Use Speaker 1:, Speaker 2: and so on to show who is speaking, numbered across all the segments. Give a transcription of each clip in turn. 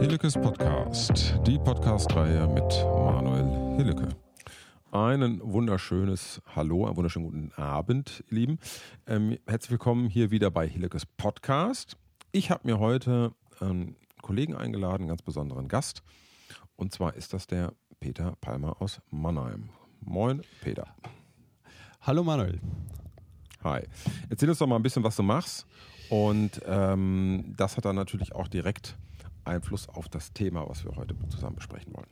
Speaker 1: Hillekes Podcast, die Podcast-Reihe mit Manuel Hilleke. Einen wunderschönes Hallo, einen wunderschönen guten Abend, ihr Lieben. Ähm, herzlich willkommen hier wieder bei Hillekes Podcast. Ich habe mir heute einen Kollegen eingeladen, einen ganz besonderen Gast. Und zwar ist das der Peter Palmer aus Mannheim. Moin, Peter.
Speaker 2: Hallo, Manuel.
Speaker 1: Hi. Erzähl uns doch mal ein bisschen, was du machst. Und ähm, das hat dann natürlich auch direkt Einfluss auf das Thema, was wir heute zusammen besprechen wollen.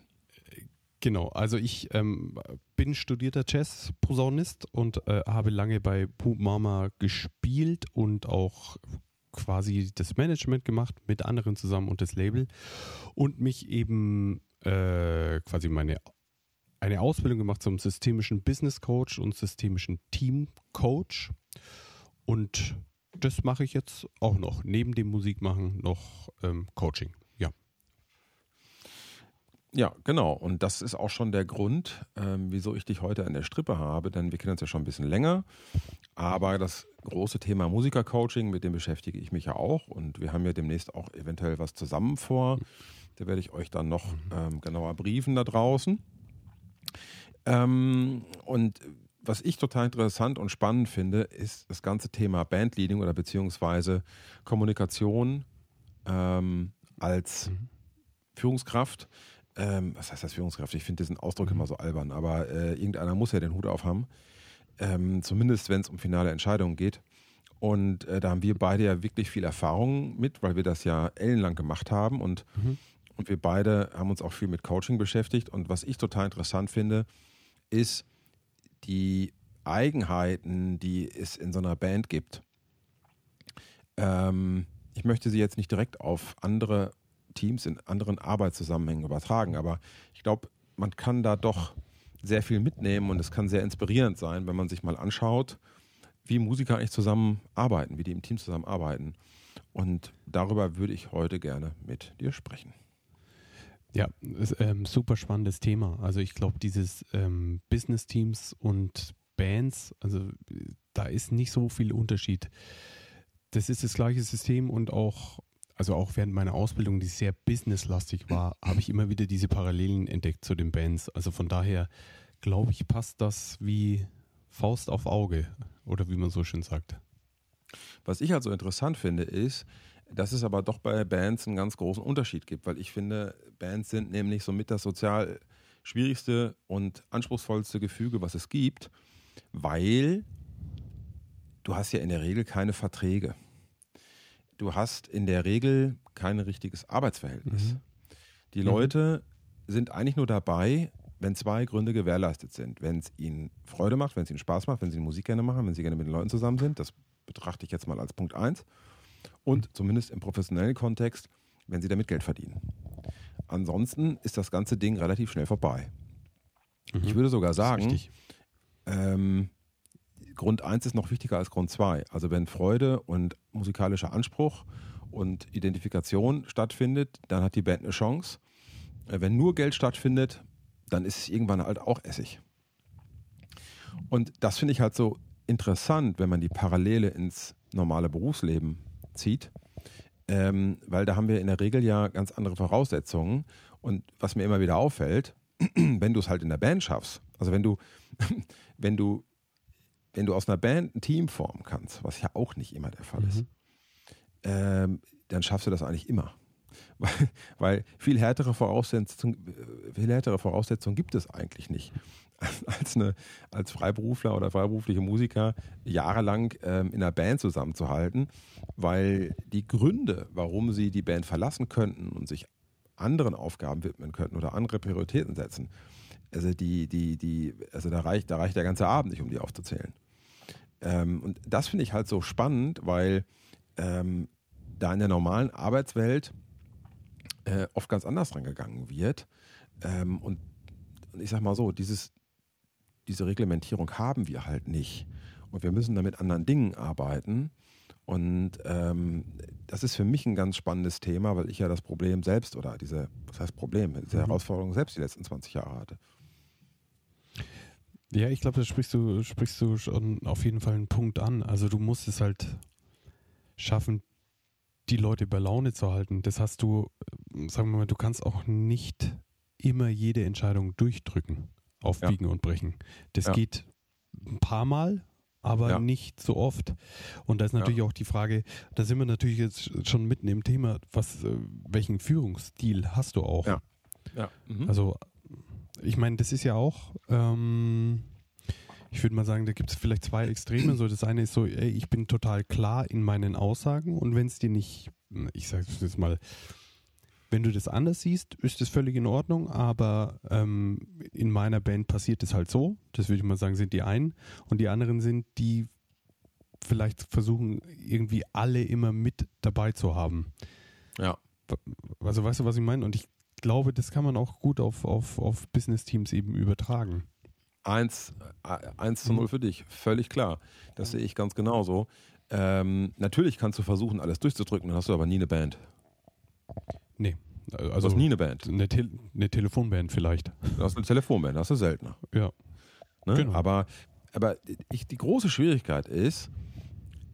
Speaker 2: Genau, also ich ähm, bin studierter Jazz-Posaunist und äh, habe lange bei Pup Mama gespielt und auch quasi das Management gemacht mit anderen zusammen und das Label und mich eben äh, quasi meine eine Ausbildung gemacht zum systemischen Business Coach und systemischen Team Coach und das mache ich jetzt auch noch neben dem Musikmachen noch ähm, Coaching.
Speaker 1: Ja, genau. Und das ist auch schon der Grund, ähm, wieso ich dich heute an der Strippe habe, denn wir kennen uns ja schon ein bisschen länger. Aber das große Thema Musikercoaching, mit dem beschäftige ich mich ja auch. Und wir haben ja demnächst auch eventuell was zusammen vor. Da werde ich euch dann noch ähm, genauer briefen da draußen. Ähm, und was ich total interessant und spannend finde, ist das ganze Thema Bandleading oder beziehungsweise Kommunikation ähm, als mhm. Führungskraft ähm, was heißt das Führungskraft? Ich finde diesen Ausdruck immer so albern, aber äh, irgendeiner muss ja den Hut aufhaben. Ähm, zumindest wenn es um finale Entscheidungen geht. Und äh, da haben wir beide ja wirklich viel Erfahrung mit, weil wir das ja ellenlang gemacht haben und, mhm. und wir beide haben uns auch viel mit Coaching beschäftigt. Und was ich total interessant finde, ist die Eigenheiten, die es in so einer Band gibt. Ähm, ich möchte sie jetzt nicht direkt auf andere Teams in anderen Arbeitszusammenhängen übertragen. Aber ich glaube, man kann da doch sehr viel mitnehmen und es kann sehr inspirierend sein, wenn man sich mal anschaut, wie Musiker eigentlich zusammenarbeiten, wie die im Team zusammenarbeiten. Und darüber würde ich heute gerne mit dir sprechen.
Speaker 2: Ja, ist, ähm, super spannendes Thema. Also ich glaube, dieses ähm, Business-Teams und Bands, also da ist nicht so viel Unterschied. Das ist das gleiche System und auch also auch während meiner Ausbildung, die sehr businesslastig war, habe ich immer wieder diese Parallelen entdeckt zu den Bands. Also von daher glaube ich, passt das wie Faust auf Auge oder wie man so schön sagt.
Speaker 1: Was ich also interessant finde, ist, dass es aber doch bei Bands einen ganz großen Unterschied gibt, weil ich finde, Bands sind nämlich somit das sozial schwierigste und anspruchsvollste Gefüge, was es gibt, weil du hast ja in der Regel keine Verträge du hast in der Regel kein richtiges Arbeitsverhältnis. Mhm. Die Leute mhm. sind eigentlich nur dabei, wenn zwei Gründe gewährleistet sind. Wenn es ihnen Freude macht, wenn es ihnen Spaß macht, wenn sie Musik gerne machen, wenn sie gerne mit den Leuten zusammen sind. Das betrachte ich jetzt mal als Punkt eins. Und zumindest im professionellen Kontext, wenn sie damit Geld verdienen. Ansonsten ist das ganze Ding relativ schnell vorbei. Mhm. Ich würde sogar sagen, ähm, Grund 1 ist noch wichtiger als Grund 2. Also wenn Freude und musikalischer Anspruch und Identifikation stattfindet, dann hat die Band eine Chance. Äh, wenn nur Geld stattfindet, dann ist es irgendwann halt auch Essig. Und das finde ich halt so interessant, wenn man die Parallele ins normale Berufsleben zieht, ähm, weil da haben wir in der Regel ja ganz andere Voraussetzungen. Und was mir immer wieder auffällt, wenn du es halt in der Band schaffst, also wenn du, wenn du wenn du aus einer Band ein Team formen kannst, was ja auch nicht immer der Fall mhm. ist, ähm, dann schaffst du das eigentlich immer. Weil, weil viel härtere Voraussetzungen, viel härtere Voraussetzungen gibt es eigentlich nicht, als eine, als Freiberufler oder freiberufliche Musiker jahrelang ähm, in einer Band zusammenzuhalten, weil die Gründe, warum sie die Band verlassen könnten und sich anderen Aufgaben widmen könnten oder andere Prioritäten setzen, also die, die, die, also da reicht, da reicht der ganze Abend nicht, um die aufzuzählen. Ähm, und das finde ich halt so spannend, weil ähm, da in der normalen Arbeitswelt äh, oft ganz anders rangegangen wird. Ähm, und, und ich sag mal so, dieses, diese Reglementierung haben wir halt nicht. Und wir müssen da mit anderen Dingen arbeiten. Und ähm, das ist für mich ein ganz spannendes Thema, weil ich ja das Problem selbst oder diese, was heißt Problem, diese mhm. Herausforderung selbst die letzten 20 Jahre hatte.
Speaker 2: Ja, ich glaube, da sprichst du, sprichst du schon auf jeden Fall einen Punkt an. Also du musst es halt schaffen, die Leute bei Laune zu halten. Das hast du sagen wir mal, du kannst auch nicht immer jede Entscheidung durchdrücken, auf
Speaker 1: Ja.
Speaker 2: Und Brechen. Das
Speaker 1: Ja.
Speaker 2: geht ein paar Mal, aber
Speaker 1: Ja.
Speaker 2: nicht so oft. Und da ist natürlich auch die Frage, da sind wir natürlich jetzt schon mitten im Thema, was, äh, welchen Führungsstil hast du auch?
Speaker 1: Ja. Ja. Mhm.
Speaker 2: Also, ich meine, das ist ja auch, ähm, ich würde mal sagen, da gibt es vielleicht zwei Extreme. So, das eine ist so, ey, ich bin total klar in meinen Aussagen und wenn es dir nicht, ich sage es jetzt mal, wenn du das anders siehst, ist das völlig in Ordnung, aber ähm, in meiner Band passiert es halt so. Das würde ich mal sagen, sind die einen. Und die anderen sind, die vielleicht versuchen, irgendwie alle immer mit dabei zu haben.
Speaker 1: ja.
Speaker 2: Also weißt du, was ich meine? Und ich glaube, das kann man auch gut auf, auf, auf Business-Teams eben übertragen.
Speaker 1: Eins, äh, eins zu null für dich, völlig klar. Das sehe ich ganz genauso. Ähm, natürlich kannst du versuchen, alles durchzudrücken, dann hast du aber nie eine Band.
Speaker 2: Nee.
Speaker 1: Du
Speaker 2: Also
Speaker 1: hast nie eine Band.
Speaker 2: eine, Te eine Telefonband vielleicht.
Speaker 1: Du hast eine Telefonband, hast du seltener.
Speaker 2: Ja.
Speaker 1: Ne?
Speaker 2: Genau.
Speaker 1: Aber, aber ich, die große Schwierigkeit ist,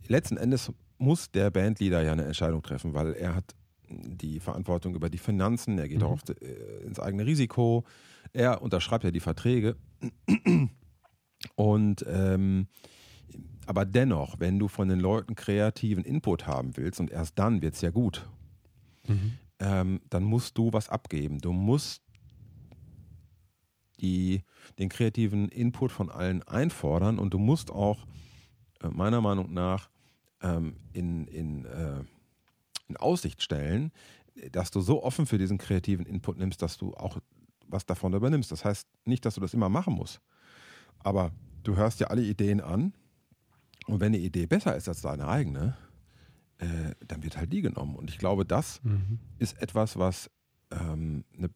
Speaker 1: letzten Endes muss der Bandleader ja eine Entscheidung treffen, weil er hat die Verantwortung über die Finanzen, er geht
Speaker 2: Mhm.
Speaker 1: auch auf, äh, ins eigene Risiko, er unterschreibt ja die Verträge. Und ähm, aber dennoch, wenn du von den Leuten kreativen Input haben willst, und erst dann wird es ja gut,
Speaker 2: Mhm.
Speaker 1: ähm, dann musst du was abgeben. Du musst die, den kreativen Input von allen einfordern und du musst auch äh, meiner Meinung nach ähm, in, in, äh, in Aussicht stellen, dass du so offen für diesen kreativen Input nimmst, dass du auch was davon übernimmst. Das heißt nicht, dass du das immer machen musst, aber du hörst dir alle Ideen an und wenn eine Idee besser ist als deine eigene, äh, dann wird halt die genommen. Und ich glaube, das
Speaker 2: Mhm.
Speaker 1: ist etwas, was ähm, eine,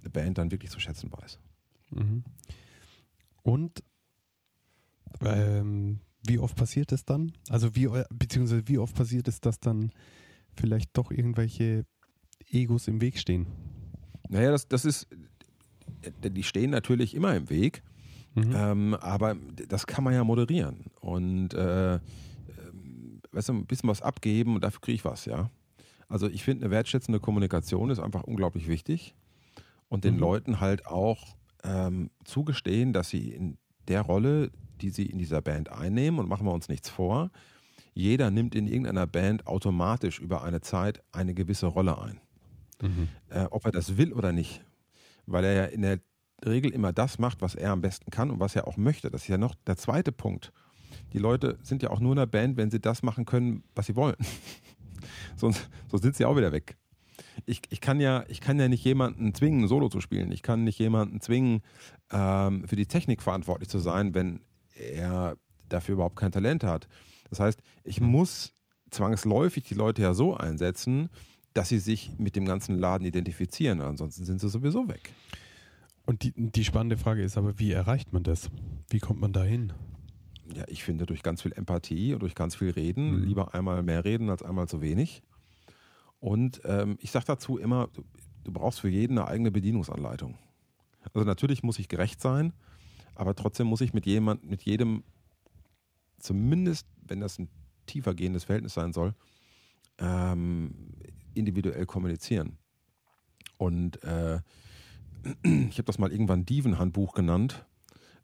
Speaker 1: eine Band dann wirklich zu schätzen weiß.
Speaker 2: Mhm. Und ähm, wie oft passiert es dann? Also wie beziehungsweise wie oft passiert es, dass dann vielleicht doch irgendwelche Egos im Weg stehen?
Speaker 1: Naja, das, das ist, äh, die stehen natürlich immer im Weg,
Speaker 2: Mhm.
Speaker 1: ähm, aber das kann man ja moderieren. Und äh, ähm, weißt du, ein bisschen was abgeben und dafür kriege ich was, ja. Also ich finde, eine wertschätzende Kommunikation ist einfach unglaublich wichtig und den
Speaker 2: Mhm.
Speaker 1: Leuten halt auch ähm, zugestehen, dass sie in der Rolle, die sie in dieser Band einnehmen, und machen wir uns nichts vor, jeder nimmt in irgendeiner Band automatisch über eine Zeit eine gewisse Rolle ein.
Speaker 2: Mhm.
Speaker 1: äh, ob er das will oder nicht. Weil er ja in der Regel immer das macht, was er am besten kann und was er auch möchte. Das ist ja noch der zweite Punkt. Die Leute sind ja auch nur in der Band, wenn sie das machen können, was sie wollen. Sonst, sonst sind sie auch wieder weg. Ich, ich, kann ja, ich kann ja nicht jemanden zwingen, Solo zu spielen. Ich kann nicht jemanden zwingen, ähm, für die Technik verantwortlich zu sein, wenn er dafür überhaupt kein Talent hat. Das heißt, ich muss zwangsläufig die Leute ja so einsetzen, dass sie sich mit dem ganzen Laden identifizieren. Ansonsten sind sie sowieso weg.
Speaker 2: Und die, die spannende Frage ist aber, wie erreicht man das? Wie kommt man da hin?
Speaker 1: Ja, ich finde durch ganz viel Empathie und durch ganz viel Reden,
Speaker 2: Mhm.
Speaker 1: lieber einmal mehr reden als einmal zu wenig. Und ähm, ich sage dazu immer, du, du brauchst für jeden eine eigene Bedienungsanleitung. Also natürlich muss ich gerecht sein, aber trotzdem muss ich mit jemand, mit jedem, zumindest wenn das ein tiefer gehendes Verhältnis sein soll, ähm, individuell kommunizieren. Und äh, ich habe das mal irgendwann Dieven-Handbuch genannt.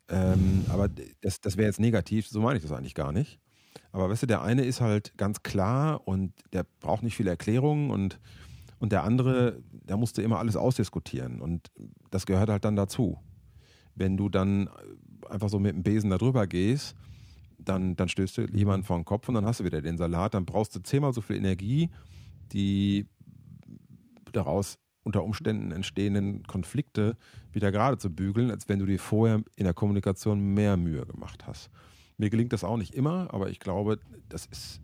Speaker 1: Ähm, aber das, das wäre jetzt negativ, so meine ich das eigentlich gar nicht. Aber weißt du, der eine ist halt ganz klar und der braucht nicht viel Erklärung und, und der andere, der musste immer alles ausdiskutieren und das gehört halt dann dazu. Wenn du dann einfach so mit dem Besen da drüber gehst, dann, dann stößt du jemanden vor den Kopf und dann hast du wieder den Salat, dann brauchst du zehnmal so viel Energie, die daraus unter Umständen entstehenden Konflikte wieder gerade zu bügeln, als wenn du dir vorher in der Kommunikation mehr Mühe gemacht hast. Mir gelingt das auch nicht immer, aber ich glaube, das ist,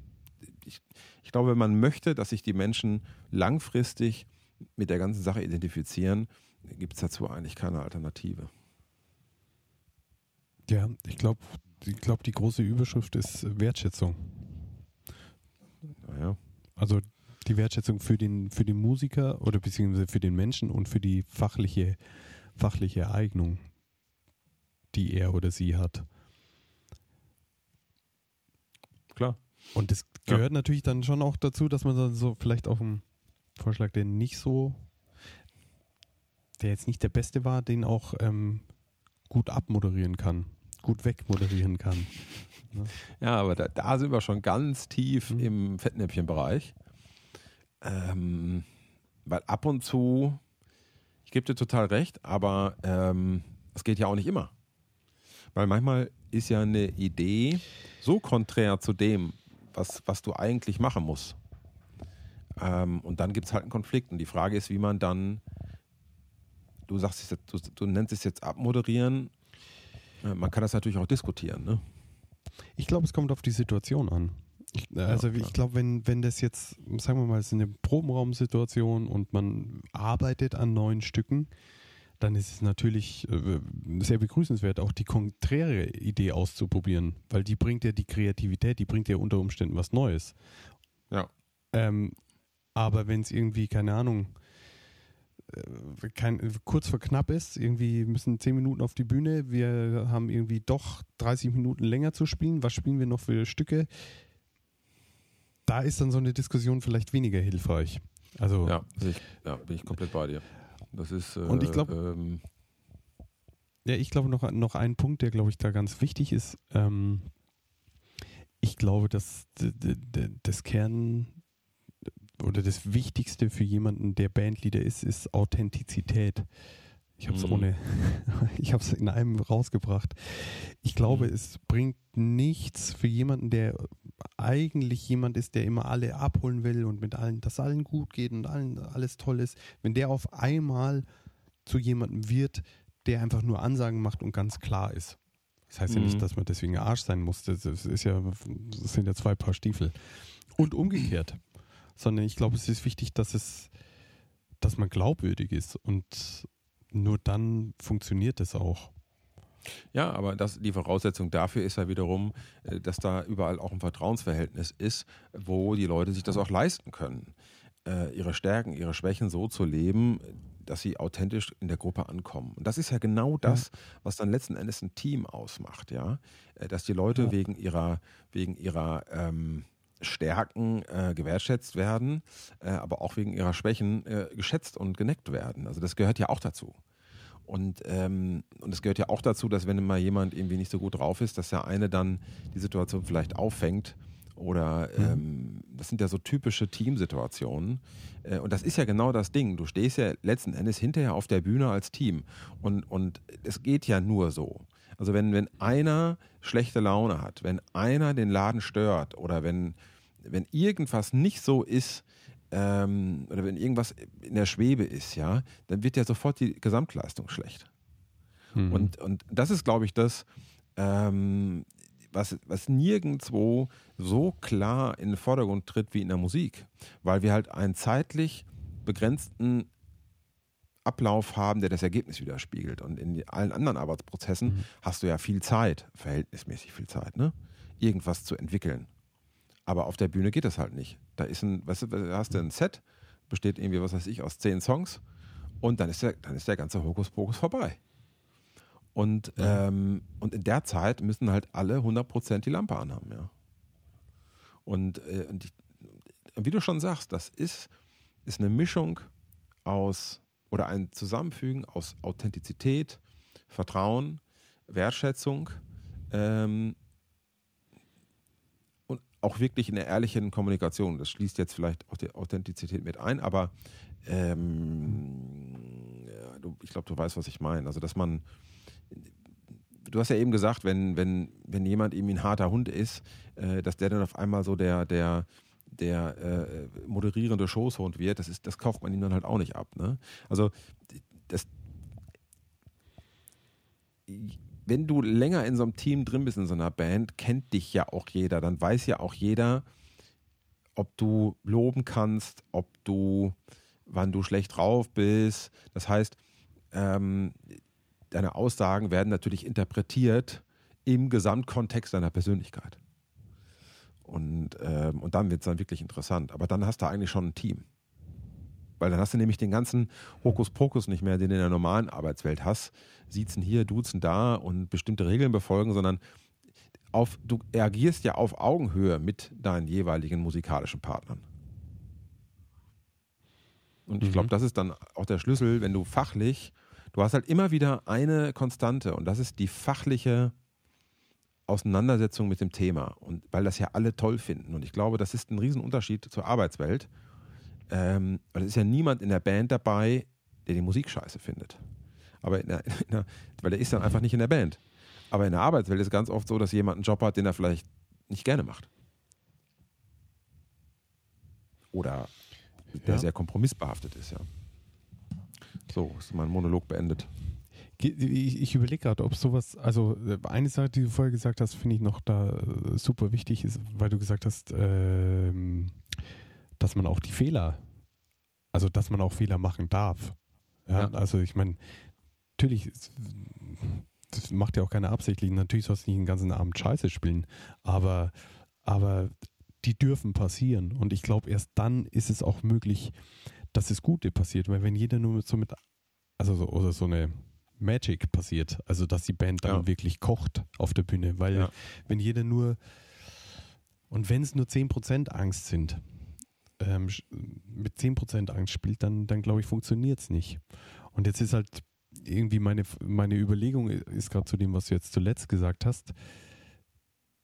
Speaker 1: ich, ich glaube, wenn man möchte, dass sich die Menschen langfristig mit der ganzen Sache identifizieren, gibt es dazu eigentlich keine Alternative.
Speaker 2: Ja, ich glaube, ich glaub, die große Überschrift ist Wertschätzung.
Speaker 1: Naja.
Speaker 2: Also die Wertschätzung für den, für den Musiker oder beziehungsweise für den Menschen und für die fachliche, fachliche Eignung, die er oder sie hat.
Speaker 1: Klar.
Speaker 2: Und das
Speaker 1: Ja.
Speaker 2: gehört natürlich dann schon auch dazu, dass man dann so vielleicht auf dem Vorschlag, der nicht so, der jetzt nicht der beste war, den auch ähm, gut abmoderieren kann, gut wegmoderieren kann.
Speaker 1: Ja, aber da, da sind wir schon ganz tief mhm. im Fettnäpfchenbereich. Ähm, weil ab und zu, ich gebe dir total recht, aber ähm, es geht ja auch nicht immer. Weil manchmal ist ja eine Idee so konträr zu dem, was, was du eigentlich machen musst. Ähm, und dann gibt es halt einen Konflikt. Und die Frage ist, wie man dann, du sagst, du, du nennst es jetzt abmoderieren. Äh, man kann das natürlich auch diskutieren. Ne?
Speaker 2: Ich glaube, es kommt auf die Situation an. Ich, also ja, ich glaube, wenn, wenn das jetzt, sagen wir mal, es ist eine Probenraumsituation und man arbeitet an neuen Stücken, dann ist es natürlich äh, sehr begrüßenswert, auch die konträre Idee auszuprobieren, weil die bringt ja die Kreativität, die bringt ja unter Umständen was Neues.
Speaker 1: Ja.
Speaker 2: Ähm, aber wenn es irgendwie, keine Ahnung, kein, kurz vor knapp ist, irgendwie müssen zehn Minuten auf die Bühne, wir haben irgendwie doch 30 Minuten länger zu spielen, was spielen wir noch für Stücke? Da ist dann so eine Diskussion vielleicht weniger hilfreich. Also,
Speaker 1: ja, ich, ja bin ich komplett bei dir. Das ist. Äh,
Speaker 2: und ich glaube. Ähm, ja, ich glaube noch, noch ein Punkt, der, glaube ich, da ganz wichtig ist. Ähm, ich glaube, dass das Kern oder das Wichtigste für jemanden, der Bandleader ist, ist Authentizität. Ich habe es mhm. ohne, ich habe es in einem rausgebracht. Ich glaube, mhm. es bringt nichts für jemanden, der eigentlich jemand ist, der immer alle abholen will und mit allen, dass allen gut geht und allen alles toll ist, wenn der auf einmal zu jemandem wird, der einfach nur Ansagen macht und ganz klar ist. Das heißt mhm. ja nicht, mhm. dass man deswegen Arsch sein muss. Das ist ja, das sind ja zwei Paar Stiefel. Und umgekehrt. Sondern ich glaube, es ist wichtig, dass es, dass man glaubwürdig ist und nur dann funktioniert es auch.
Speaker 1: Ja, aber das, die Voraussetzung dafür ist ja wiederum, äh, dass da überall auch ein Vertrauensverhältnis ist, wo die Leute sich das auch leisten können, äh, ihre Stärken, ihre Schwächen so zu leben, dass sie authentisch in der Gruppe ankommen. Und das ist ja genau das, was dann letzten Endes ein Team ausmacht, ja, äh, dass die Leute wegen ihrer wegen ihrer ähm, Stärken äh, gewertschätzt werden, äh, aber auch wegen ihrer Schwächen äh, geschätzt und geneckt werden. Also das gehört ja auch dazu. Und, ähm, und es gehört ja auch dazu, dass wenn mal jemand irgendwie nicht so gut drauf ist, dass der eine dann die Situation vielleicht auffängt. Oder mhm. ähm, das sind ja so typische Teamsituationen. Äh, und das ist ja genau das Ding. Du stehst ja letzten Endes hinterher auf der Bühne als Team. Und, und es geht ja nur so. Also wenn, wenn einer schlechte Laune hat, wenn einer den Laden stört oder wenn, wenn irgendwas nicht so ist, ähm, oder wenn irgendwas in der Schwebe ist, ja, dann wird ja sofort die Gesamtleistung schlecht. Mhm. Und, und das ist, glaube ich, das, ähm, was, was nirgendwo so klar in den Vordergrund tritt wie in der Musik, weil wir halt einen zeitlich begrenzten Ablauf haben, der das Ergebnis widerspiegelt. Und in allen anderen Arbeitsprozessen mhm. hast du ja viel Zeit, verhältnismäßig viel Zeit, ne? irgendwas zu entwickeln. Aber auf der Bühne geht das halt nicht. Da ist ein, weißt du, hast du ein Set, besteht irgendwie, was weiß ich, aus zehn Songs und dann ist der, dann ist der ganze Hokuspokus vorbei. Und, ja. ähm, und in der Zeit müssen halt alle 100% die Lampe anhaben, ja. Und, äh, und ich, wie du schon sagst, das ist, ist eine Mischung aus oder ein Zusammenfügen aus Authentizität, Vertrauen, Wertschätzung ähm, auch wirklich in der ehrlichen Kommunikation. Das schließt jetzt vielleicht auch die Authentizität mit ein, aber ähm, ich glaube, du weißt, was ich meine. Also, dass man, du hast ja eben gesagt, wenn, wenn, wenn jemand irgendwie ein harter Hund ist, äh, dass der dann auf einmal so der, der, der äh, moderierende Schoßhund wird, das, ist, das kauft man ihm dann halt auch nicht ab. Ne? Also, das, wenn du länger in so einem Team drin bist, in so einer Band, kennt dich ja auch jeder. Dann weiß ja auch jeder, ob du loben kannst, ob du, wann du schlecht drauf bist. Das heißt, ähm, deine Aussagen werden natürlich interpretiert im Gesamtkontext deiner Persönlichkeit. Und, ähm, und dann wird es dann wirklich interessant. Aber dann hast du eigentlich schon ein Team. Weil dann hast du nämlich den ganzen Hokuspokus nicht mehr, den du in der normalen Arbeitswelt hast. Siezen hier, duzen da und bestimmte Regeln befolgen, sondern auf, du agierst ja auf Augenhöhe mit deinen jeweiligen musikalischen Partnern. Und ich glaube,
Speaker 2: Mhm.
Speaker 1: das ist dann auch der Schlüssel, wenn du fachlich, du hast halt immer wieder eine Konstante und das ist die fachliche Auseinandersetzung mit dem Thema. Und weil das ja alle toll finden. Und ich glaube, das ist ein Riesenunterschied zur Arbeitswelt. Ähm, weil es ist ja niemand in der Band dabei, der die Musik scheiße findet. Aber in der, in der, weil der ist dann einfach nicht in der Band. Aber in der Arbeitswelt ist es ganz oft so, dass jemand einen Job hat, den er vielleicht nicht gerne macht. Oder der
Speaker 2: Ja.
Speaker 1: sehr kompromissbehaftet ist, ja. So, ist mein Monolog beendet.
Speaker 2: Ich, ich überlege gerade, ob sowas, also äh, eine Sache, die du vorher gesagt hast, finde ich noch da äh, super wichtig ist, weil du gesagt hast, ähm, dass man auch die Fehler, also dass man auch Fehler machen darf. Ja,
Speaker 1: Ja.
Speaker 2: also ich meine, natürlich, das macht ja auch keiner absichtlich. Natürlich sollst du nicht den ganzen Abend Scheiße spielen, aber, aber die dürfen passieren. Und ich glaube, erst dann ist es auch möglich, dass das Gute passiert. Weil wenn jeder nur so mit, also so, oder so eine Magic passiert, also dass die Band dann
Speaker 1: Ja.
Speaker 2: wirklich kocht auf der Bühne, weil
Speaker 1: Ja.
Speaker 2: wenn jeder nur, und wenn es nur 10% Angst sind, ähm, mit 10% Angst spielt, dann, dann glaube ich, funktioniert es nicht. Und jetzt ist halt irgendwie meine, meine Überlegung ist gerade zu dem, was du jetzt zuletzt gesagt hast.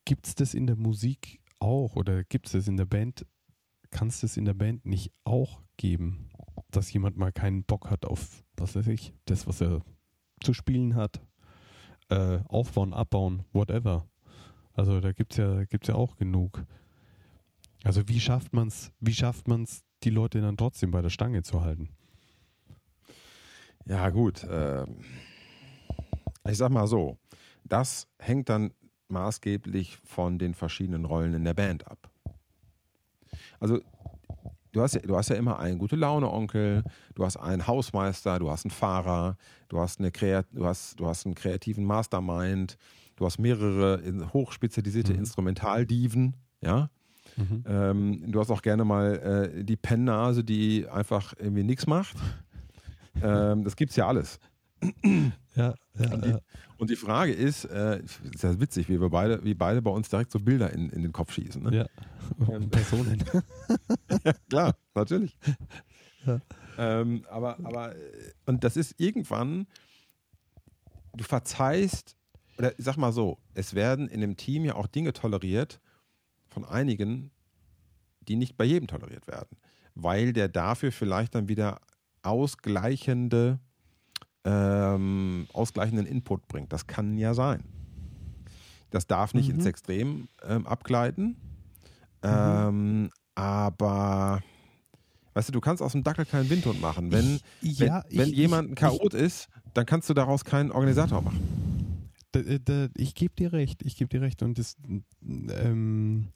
Speaker 2: Gibt es das in der Musik auch oder gibt es das in der Band? Kann es das in der Band nicht auch geben, dass jemand mal keinen Bock hat auf, was weiß ich, das, was er zu spielen hat? Äh, aufbauen, abbauen, whatever. Also da gibt es ja, gibt's ja auch genug. Also wie schafft man es, wie schafft man es, die Leute dann trotzdem bei der Stange zu halten?
Speaker 1: Ja, gut. ähm, ich sag mal so, das hängt dann maßgeblich von den verschiedenen Rollen in der Band ab. Also, du hast ja, du hast ja immer einen gute Laune-Onkel, du hast einen Hausmeister, du hast einen Fahrer, du hast, eine Kreat du hast, du hast einen kreativen Mastermind, du hast mehrere hochspezialisierte
Speaker 2: Mhm.
Speaker 1: Instrumentaldiven, ja.
Speaker 2: Mhm.
Speaker 1: Ähm, du hast auch gerne mal äh, die Pennnase, die einfach irgendwie nichts macht. Ähm, das gibt's ja alles.
Speaker 2: Ja, ja,
Speaker 1: Und die, und die Frage ist, äh, ist ja witzig, wie wir beide, wie beide bei uns direkt so Bilder in, in den Kopf schießen. Ne?
Speaker 2: ja. Personen.
Speaker 1: Klar, natürlich.
Speaker 2: Ja.
Speaker 1: Ähm, aber, aber, äh, und das ist irgendwann, du verzeihst, oder ich sag mal so, es werden in dem Team ja auch Dinge toleriert von einigen, die nicht bei jedem toleriert werden, weil der dafür vielleicht dann wieder ausgleichende, ähm, ausgleichenden Input bringt. Das kann ja sein. Das darf nicht
Speaker 2: Mhm.
Speaker 1: ins Extrem ähm, abgleiten. Ähm, aber weißt du, du kannst aus dem Dackel keinen Windhund machen. Wenn,
Speaker 2: Ich-
Speaker 1: wenn,
Speaker 2: ja,
Speaker 1: wenn
Speaker 2: ich-
Speaker 1: jemand ein
Speaker 2: ich-
Speaker 1: Chaot ist, dann kannst du daraus keinen Organisator machen.
Speaker 2: Da, da, ich gebe dir recht, ich gebe dir recht. Und, das, ähm,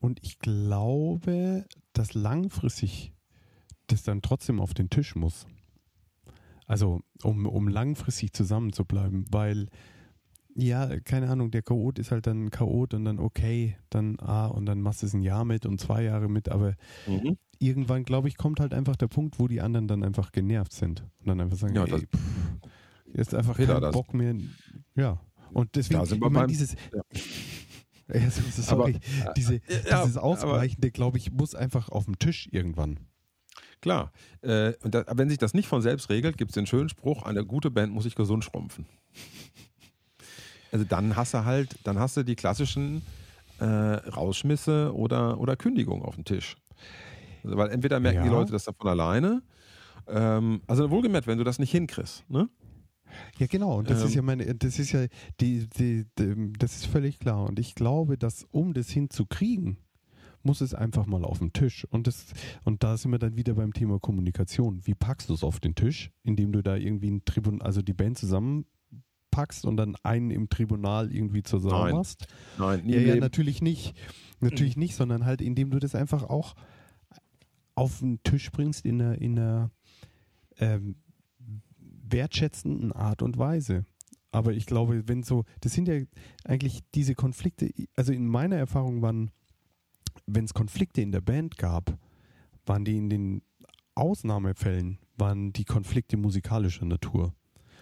Speaker 2: und ich glaube, dass langfristig das dann trotzdem auf den Tisch muss. Also, um, um langfristig zusammen zu bleiben, weil, ja, keine Ahnung, der Chaot ist halt dann ein Chaot und dann okay, dann ah, und dann machst du es ein Jahr mit und zwei Jahre mit, aber irgendwann, glaube ich, kommt halt einfach der Punkt, wo die anderen dann einfach genervt sind und dann einfach sagen,
Speaker 1: Ja,
Speaker 2: ey, pff, jetzt einfach
Speaker 1: Peter,
Speaker 2: kein
Speaker 1: das-
Speaker 2: Bock mehr. Ja. Und deswegen,
Speaker 1: Da sind wir
Speaker 2: ich
Speaker 1: beim-
Speaker 2: dieses,
Speaker 1: ja.
Speaker 2: ja, so- so- sorry, diese,
Speaker 1: ja,
Speaker 2: dieses
Speaker 1: aber-
Speaker 2: Ausgleichende, glaube ich, muss einfach auf dem Tisch irgendwann.
Speaker 1: Klar. Äh, und da, wenn sich das nicht von selbst regelt, gibt es den schönen Spruch, eine gute Band muss sich gesund schrumpfen. Also dann hast du halt, dann hast du die klassischen äh, Rausschmisse oder, oder Kündigung auf dem Tisch. Also, weil entweder merken die
Speaker 2: Ja.
Speaker 1: Leute das dann von alleine, ähm, also wohlgemerkt, wenn du das nicht hinkriegst, ne?
Speaker 2: Ja, genau. Und das
Speaker 1: Ähm.
Speaker 2: ist ja meine, das ist ja, die, die, die, das ist völlig klar. Und ich glaube, dass um das hinzukriegen, muss es einfach mal auf den Tisch. Und das, und da sind wir dann wieder beim Thema Kommunikation. Wie packst du es auf den Tisch, indem du da irgendwie ein Tribunal, also die Band zusammenpackst und dann einen im Tribunal irgendwie zur Sau
Speaker 1: Nein.
Speaker 2: machst?
Speaker 1: Nein, nie
Speaker 2: Ja, ja, natürlich nicht. Natürlich nicht, sondern halt, indem du das einfach auch auf den Tisch bringst in einer, in einer ähm, wertschätzenden Art und Weise. Aber ich glaube, wenn so, das sind ja eigentlich diese Konflikte, also in meiner Erfahrung waren, wenn es Konflikte in der Band gab, waren die in den Ausnahmefällen, waren die Konflikte musikalischer Natur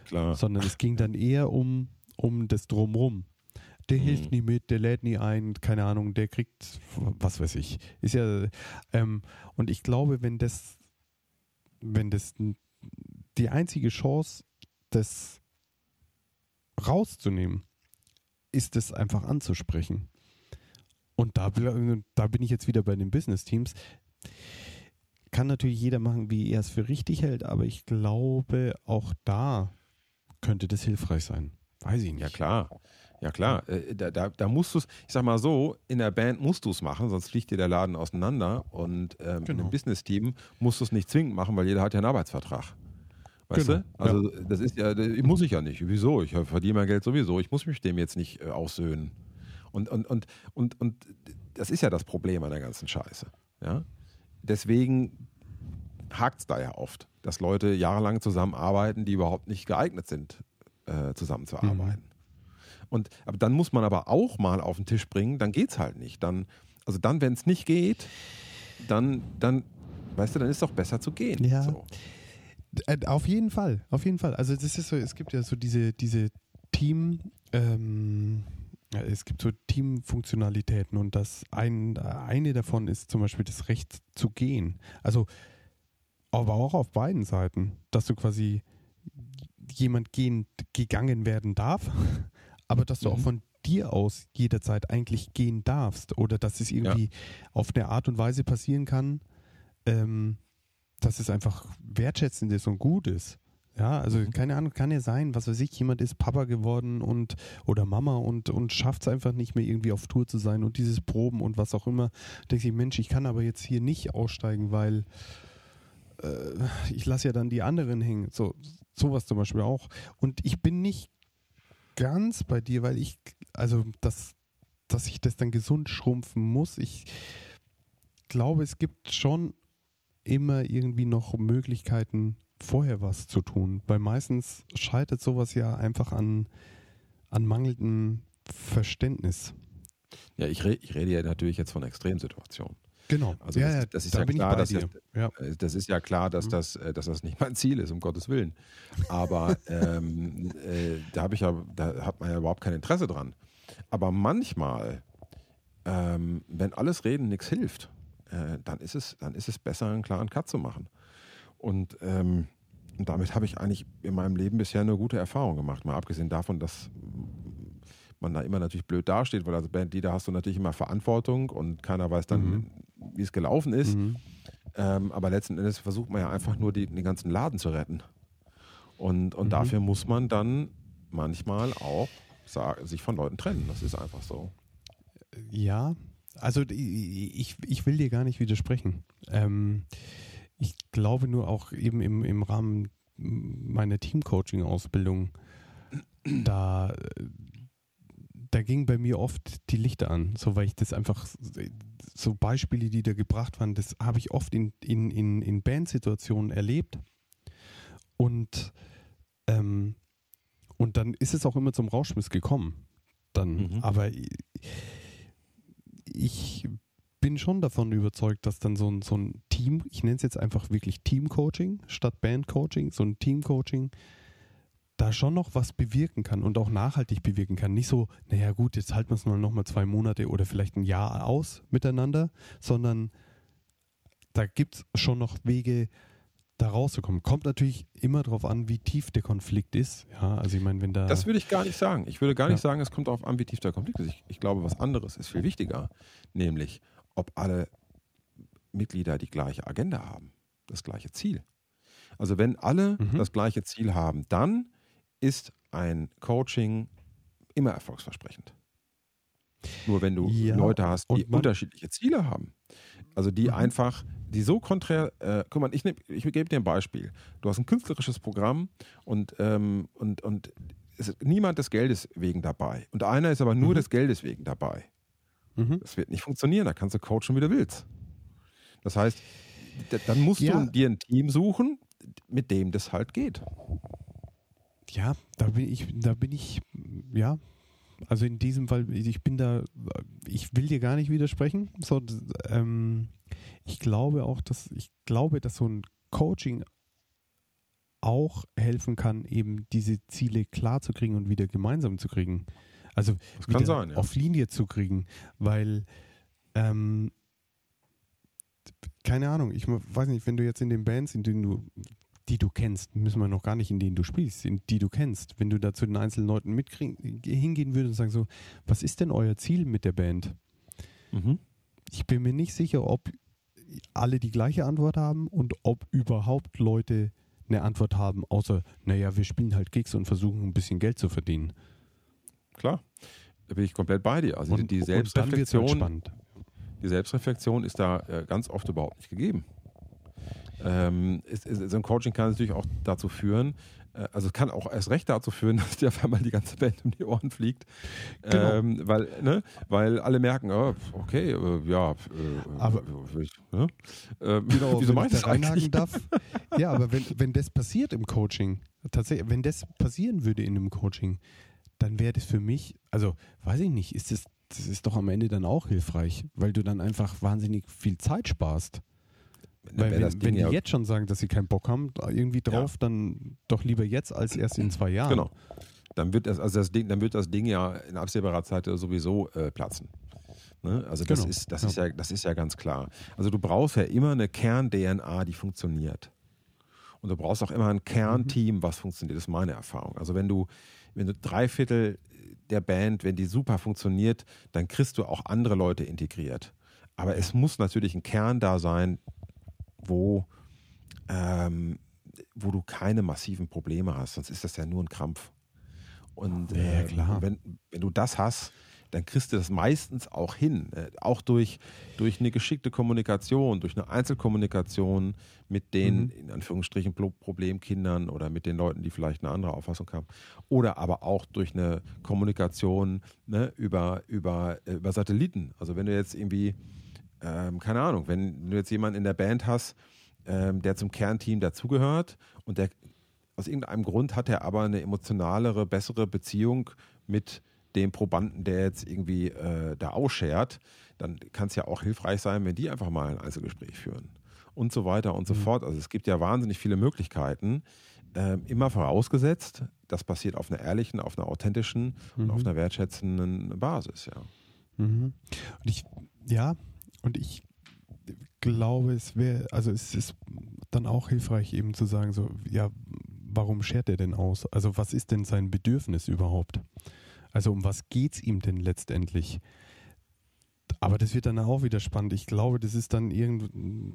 Speaker 1: Klar.
Speaker 2: sondern es ging dann eher um, um das Drumrum. Der
Speaker 1: Mhm.
Speaker 2: hilft nie mit, der lädt nie ein, keine Ahnung, der kriegt, was weiß ich. Ist ja, ähm, und ich glaube, wenn das, wenn das die einzige Chance, das rauszunehmen, ist es einfach anzusprechen. Und da, da bin ich jetzt wieder bei den Business Teams. Kann natürlich jeder machen, wie er es für richtig hält, aber ich glaube, auch da könnte das hilfreich sein. Weiß ich nicht.
Speaker 1: Ja, klar. Ja, klar. Äh, da, da, da musst du es, ich sag mal so, in der Band musst du es machen, sonst fliegt dir der Laden auseinander. Und ähm, genau. einem Business-Team musst du es nicht zwingend machen, weil jeder hat ja einen Arbeitsvertrag. Weißt genau. du? Also, ja. das ist ja, das muss ich ja nicht. Wieso? Ich verdiene mein Geld sowieso. Ich muss mich dem jetzt nicht äh, aussöhnen. Und, und, und, und, und das ist ja das Problem an der ganzen Scheiße. Ja? Deswegen hakt es da ja oft, dass Leute jahrelang zusammenarbeiten, die überhaupt nicht geeignet sind, äh, zusammenzuarbeiten. Mhm. Und aber dann muss man aber auch mal auf den Tisch bringen, dann geht es halt nicht. Dann, also dann, wenn es nicht geht, dann, dann, weißt du, dann ist es doch besser zu gehen.
Speaker 2: Ja.
Speaker 1: So.
Speaker 2: Äh, auf jeden Fall, auf jeden Fall. Also das ist so, es gibt ja so diese, diese Team, ähm, es gibt so Teamfunktionalitäten und das ein, eine davon ist zum Beispiel das Recht zu gehen. Also aber auch auf beiden Seiten, dass du quasi jemand gehen, gegangen werden darf, aber dass du mhm. auch von dir aus jederzeit eigentlich gehen darfst oder dass es irgendwie ja. auf eine Art und Weise passieren kann, ähm, dass es einfach wertschätzend ist und gut ist. Ja, also mhm. keine Ahnung, kann ja sein, was weiß ich, jemand ist Papa geworden und oder Mama und, und schafft es einfach nicht mehr irgendwie auf Tour zu sein und dieses Proben und was auch immer. Denke ich, Mensch, ich kann aber jetzt hier nicht aussteigen, weil äh, ich lasse ja dann die anderen hängen. So, sowas zum Beispiel auch. Und ich bin nicht ganz bei dir, weil ich, also das, dass ich das dann gesund schrumpfen muss. Ich glaube, es gibt schon immer irgendwie noch Möglichkeiten, vorher was zu tun. Weil meistens scheitert sowas ja einfach an, an mangelndem Verständnis.
Speaker 1: Ja, ich, re ich rede ja natürlich jetzt von Extremsituationen.
Speaker 2: Genau.
Speaker 1: Also ja, das, das ist da ja klar, dass das, ja. Äh, das, ist ja klar, dass mhm. das, äh, dass das nicht mein Ziel ist, um Gottes Willen. Aber ähm, äh, da habe ich ja, da hat man ja überhaupt kein Interesse dran. Aber manchmal, ähm, wenn alles Reden nichts hilft, äh, dann ist es, dann ist es besser, einen klaren Cut zu machen. Und, ähm, damit habe ich eigentlich in meinem Leben bisher eine gute Erfahrung gemacht. Mal abgesehen davon, dass man da immer natürlich blöd dasteht, weil als Bandleader hast du natürlich immer Verantwortung und keiner weiß dann, mhm. Wie es gelaufen ist. Mhm. Ähm, aber letzten Endes versucht man ja einfach nur die, den ganzen Laden zu retten. Und, und mhm. dafür muss man dann manchmal auch sich von Leuten trennen. Das ist einfach so.
Speaker 2: Ja, also ich, ich will dir gar nicht widersprechen. Ähm, ich glaube nur auch eben im, im Rahmen meiner Teamcoaching-Ausbildung, da, da ging bei mir oft die Lichter an, so weil ich das einfach, so Beispiele, die da gebracht waren, das habe ich oft in, in, in, in Bandsituationen erlebt. Und, ähm, und dann ist es auch immer zum Rauschmiss gekommen. Dann, mhm. aber ich bin schon davon überzeugt, dass dann so ein, so ein Team, ich nenne es jetzt einfach wirklich Team-Coaching statt Band-Coaching, so ein Team-Coaching, da schon noch was bewirken kann und auch nachhaltig bewirken kann. Nicht so, naja gut, jetzt halten wir es noch mal zwei Monate oder vielleicht ein Jahr aus miteinander, sondern da gibt es schon noch Wege, da rauszukommen. Kommt natürlich immer darauf an, wie tief der Konflikt ist. Ja, also ich meine, wenn da.
Speaker 1: Das würde ich gar nicht sagen. Ich würde gar nicht ja. sagen, es kommt darauf an, wie tief der Konflikt ist. Ich, ich glaube, was anderes ist viel wichtiger, nämlich ob alle Mitglieder die gleiche Agenda haben, das gleiche Ziel. Also wenn alle mhm. das gleiche Ziel haben, dann ist ein Coaching immer erfolgsversprechend. Nur wenn du ja, Leute hast, die unterschiedliche Ziele haben, also die mhm. einfach, die so konträr, äh, guck mal, ich, nehm, ich gebe dir ein Beispiel. Du hast ein künstlerisches Programm und, ähm, und, und ist niemand des Geldes wegen dabei. Und einer ist aber nur mhm. des Geldes wegen dabei. Mhm. Das wird nicht funktionieren, da kannst du coachen, wie du willst. Das heißt, dann musst ja. du dir ein Team suchen, mit dem das halt geht.
Speaker 2: Ja, da bin ich, da bin ich, ja, also in diesem Fall, ich bin da, ich will dir gar nicht widersprechen. So, ähm, ich glaube auch, dass ich glaube, dass so ein Coaching auch helfen kann, eben diese Ziele klar zu kriegen und wieder gemeinsam zu kriegen. Also
Speaker 1: sein, ja.
Speaker 2: auf Linie zu kriegen, weil ähm, keine Ahnung, ich weiß nicht, wenn du jetzt in den Bands, in denen du, die du kennst, müssen wir noch gar nicht in denen du spielst, in die du kennst, wenn du da zu den einzelnen Leuten hingehen würdest und sagen so, was ist denn euer Ziel mit der Band? Mhm. Ich bin mir nicht sicher, ob alle die gleiche Antwort haben und ob überhaupt Leute eine Antwort haben, außer, naja, wir spielen halt Gigs und versuchen ein bisschen Geld zu verdienen.
Speaker 1: Klar, da bin ich komplett bei dir. Also und, die halt Selbstreflexion, die Selbstreflexion ist da äh, ganz oft überhaupt nicht gegeben. Ähm, ist, ist, so ein Coaching kann natürlich auch dazu führen, äh, also es kann auch erst recht dazu führen, dass dir auf einmal die ganze Band um die Ohren fliegt. Genau. Ähm, weil, ne, weil alle merken, oh, okay, äh, ja, äh,
Speaker 2: aber ich, ne? äh, genau, wieso meinst du das eigentlich? Darf, ja, aber wenn, wenn das passiert im Coaching, tatsächlich, wenn das passieren würde in einem Coaching, dann wäre das für mich, also weiß ich nicht, ist das, das ist doch am Ende dann auch hilfreich, weil du dann einfach wahnsinnig viel Zeit sparst. Weil wenn, wenn die ja jetzt schon sagen, dass sie keinen Bock haben, irgendwie drauf, ja. dann doch lieber jetzt als erst in zwei Jahren.
Speaker 1: Genau. Dann wird das, also das Ding, dann wird das Ding ja in absehbarer Zeit sowieso äh, platzen. Ne? Also das, genau. ist, das, ja. Ist ja, das ist ja ganz klar. Also du brauchst ja immer eine Kern-DNA, die funktioniert. Und du brauchst auch immer ein Kernteam, was funktioniert. Das ist meine Erfahrung. Also wenn du, wenn du drei Viertel der Band, wenn die super funktioniert, dann kriegst du auch andere Leute integriert. Aber es muss natürlich ein Kern da sein, wo, ähm, wo du keine massiven Probleme hast. Sonst ist das ja nur ein Krampf. Und äh, wenn, wenn du das hast, dann kriegst du das meistens auch hin. Äh, auch durch, durch eine geschickte Kommunikation, durch eine Einzelkommunikation mit den, mhm. in Anführungsstrichen, Problemkindern oder mit den Leuten, die vielleicht eine andere Auffassung haben. Oder aber auch durch eine Kommunikation ne, über, über, äh, über Satelliten. Also wenn du jetzt irgendwie ähm, keine Ahnung, wenn du jetzt jemanden in der Band hast, ähm, der zum Kernteam dazugehört und der aus irgendeinem Grund hat er aber eine emotionalere, bessere Beziehung mit dem Probanden, der jetzt irgendwie äh, da ausschert, dann kann es ja auch hilfreich sein, wenn die einfach mal ein Einzelgespräch führen. Und so weiter und so mhm. fort. Also es gibt ja wahnsinnig viele Möglichkeiten. Äh, immer vorausgesetzt, das passiert auf einer ehrlichen, auf einer authentischen mhm. und auf einer wertschätzenden Basis, ja.
Speaker 2: Mhm. Und ich, ja, und ich glaube, es wäre, also es ist dann auch hilfreich eben zu sagen, so, ja, warum schert er denn aus? Also was ist denn sein Bedürfnis überhaupt? Also um was geht es ihm denn letztendlich? Aber das wird dann auch wieder spannend. Ich glaube, das ist dann irgend,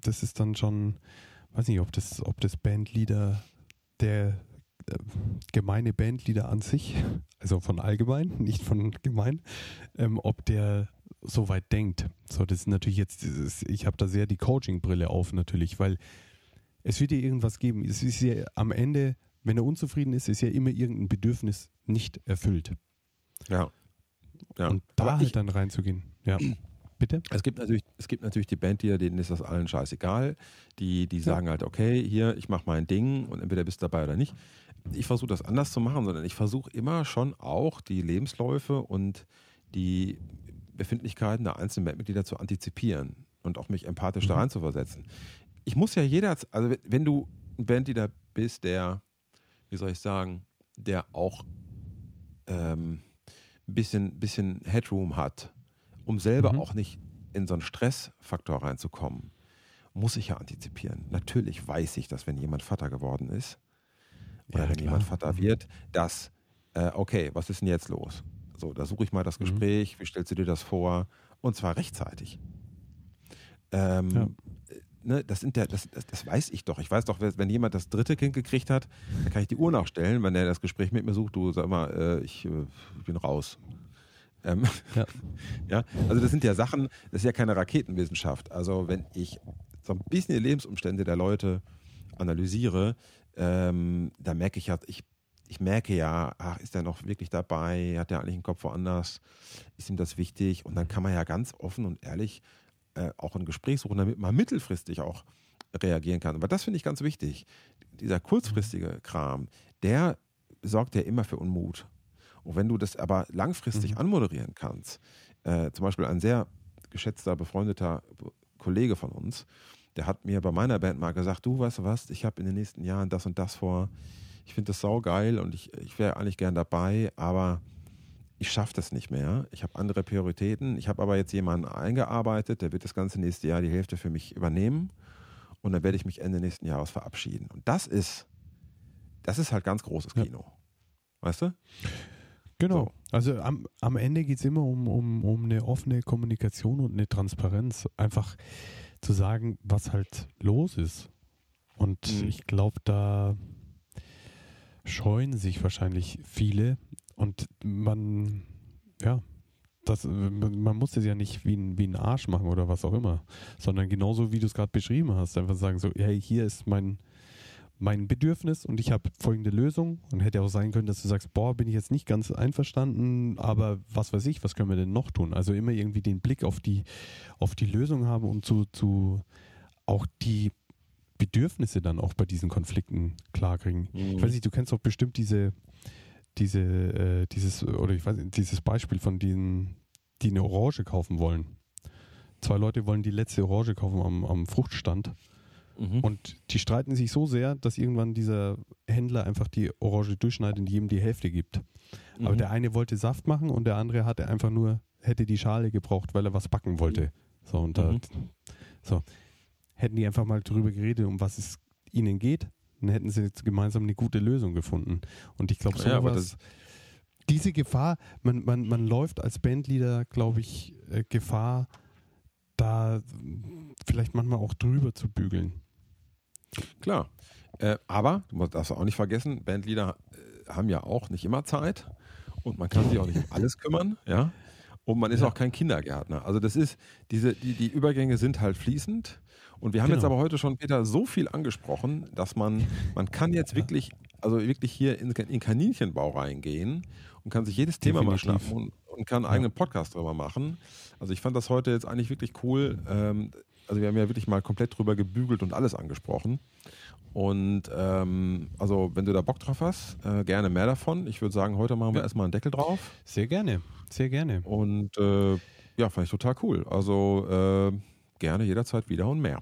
Speaker 2: das ist dann schon, weiß nicht, ob das, ob das Bandleader der äh, gemeine Bandleader an sich, also von allgemein, nicht von gemein, ähm, ob der so weit denkt. So, das ist natürlich jetzt dieses, ich habe da sehr die Coaching-Brille auf natürlich, weil es wird ja irgendwas geben. Es ist ja am Ende, wenn er unzufrieden ist, ist ja immer irgendein Bedürfnis nicht erfüllt.
Speaker 1: Ja.
Speaker 2: ja. Und da Aber halt dann reinzugehen. Ja. Bitte?
Speaker 1: Es gibt natürlich, es gibt natürlich die Bandleader, denen ist das allen scheißegal. Die, die sagen ja. halt, okay, hier, ich mache mein Ding und entweder bist du dabei oder nicht. Ich versuche das anders zu machen, sondern ich versuche immer schon auch die Lebensläufe und die Befindlichkeiten der einzelnen Bandmitglieder zu antizipieren und auch mich empathisch mhm. da reinzuversetzen. Ich muss ja jeder, also wenn du ein Bandleader bist, der, wie soll ich sagen, der auch ähm, ein bisschen, bisschen Headroom hat, um selber mhm. auch nicht in so einen Stressfaktor reinzukommen, muss ich ja antizipieren. Natürlich weiß ich, dass wenn jemand Vater geworden ist, oder ja, wenn klar. jemand Vater mhm. wird, dass, äh, okay, was ist denn jetzt los? So, da suche ich mal das mhm. Gespräch, mhm. wie stellst du dir das vor? Und zwar rechtzeitig. Ähm, ja. ne, das, sind der, das, das, das, weiß ich doch. Ich weiß doch, wenn jemand das dritte Kind gekriegt hat, dann kann ich die Uhr nachstellen, wenn er das Gespräch mit mir sucht, du sag mal, äh, ich, äh, ich, bin raus. Ähm, ja. ja, also das sind ja Sachen, das ist ja keine Raketenwissenschaft. Also wenn ich so ein bisschen die Lebensumstände der Leute analysiere, ähm, da merke ich ja, ich ich merke ja, ach, ist er noch wirklich dabei? Hat er eigentlich einen Kopf woanders? Ist ihm das wichtig? Und dann kann man ja ganz offen und ehrlich äh, auch ein Gespräch suchen, damit man mittelfristig auch reagieren kann. Aber das finde ich ganz wichtig. Dieser kurzfristige Kram, der sorgt ja immer für Unmut. Und wenn du das aber langfristig mhm. anmoderieren kannst, äh, zum Beispiel ein sehr geschätzter, befreundeter Kollege von uns, der hat mir bei meiner Band mal gesagt, du weißt du was, ich habe in den nächsten Jahren das und das vor ich finde das saugeil und ich, ich wäre eigentlich gern dabei, aber ich schaffe das nicht mehr. Ich habe andere Prioritäten. Ich habe aber jetzt jemanden eingearbeitet, der wird das ganze nächste Jahr die Hälfte für mich übernehmen. Und dann werde ich mich Ende nächsten Jahres verabschieden. Und das ist, das ist halt ganz großes Kino. Ja. Weißt du?
Speaker 2: Genau. So. Also am, am Ende geht es immer um, um, um eine offene Kommunikation und eine Transparenz. Einfach zu sagen, was halt los ist. Und mhm. ich glaube, da scheuen sich wahrscheinlich viele und man, ja, das, man muss das ja nicht wie ein, wie ein Arsch machen oder was auch immer, sondern genauso wie du es gerade beschrieben hast, einfach sagen so, hey, hier ist mein, mein Bedürfnis und ich habe folgende Lösung und hätte auch sein können, dass du sagst, boah, bin ich jetzt nicht ganz einverstanden, aber was weiß ich, was können wir denn noch tun? Also immer irgendwie den Blick auf die, auf die Lösung haben und zu, zu auch die Bedürfnisse dann auch bei diesen Konflikten klarkriegen. Mhm. Ich weiß nicht, du kennst doch bestimmt diese, diese, äh, dieses, oder ich weiß nicht, dieses Beispiel von denen, die eine Orange kaufen wollen. Zwei Leute wollen die letzte Orange kaufen am, am Fruchtstand. Mhm. Und die streiten sich so sehr, dass irgendwann dieser Händler einfach die Orange durchschneidet und jedem die Hälfte gibt. Mhm. Aber der eine wollte Saft machen und der andere hatte einfach nur, hätte die Schale gebraucht, weil er was backen wollte. So, und da, mhm. so. Hätten die einfach mal drüber geredet, um was es ihnen geht, dann hätten sie jetzt gemeinsam eine gute Lösung gefunden. Und ich glaube, so ja, was, diese Gefahr, man, man, man läuft als Bandleader, glaube ich, äh, Gefahr, da vielleicht manchmal auch drüber zu bügeln.
Speaker 1: Klar. Äh, aber, du darfst auch nicht vergessen, Bandleader äh, haben ja auch nicht immer Zeit und man kann sich auch nicht um alles kümmern, ja. Und man ist ja. auch kein Kindergärtner. Also das ist, diese, die, die Übergänge sind halt fließend und wir haben genau. jetzt aber heute schon, Peter, so viel angesprochen, dass man, man kann jetzt ja. wirklich, also wirklich hier in, in Kaninchenbau reingehen und kann sich jedes Thema Definitiv. mal schnappen und, und kann einen ja. eigenen Podcast drüber machen. Also ich fand das heute jetzt eigentlich wirklich cool. Ähm, also wir haben ja wirklich mal komplett drüber gebügelt und alles angesprochen. Und ähm, also wenn du da Bock drauf hast, äh, gerne mehr davon. Ich würde sagen, heute machen wir ja. erstmal einen Deckel drauf.
Speaker 2: Sehr gerne, sehr gerne.
Speaker 1: Und äh, ja, fand ich total cool. Also äh, gerne jederzeit wieder und mehr.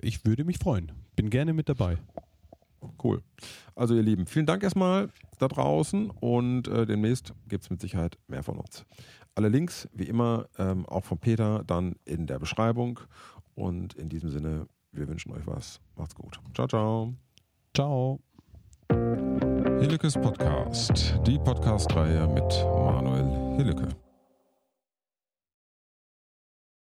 Speaker 2: Ich würde mich freuen. Bin gerne mit dabei.
Speaker 1: Cool. Also ihr Lieben, vielen Dank erstmal da draußen und äh, demnächst gibt es mit Sicherheit mehr von uns. Alle Links, wie immer, ähm, auch von Peter, dann in der Beschreibung. Und in diesem Sinne, wir wünschen euch was. Macht's gut. Ciao, ciao.
Speaker 2: Ciao.
Speaker 1: Hillekes Podcast, die Podcast-Reihe mit Manuel Hilleke.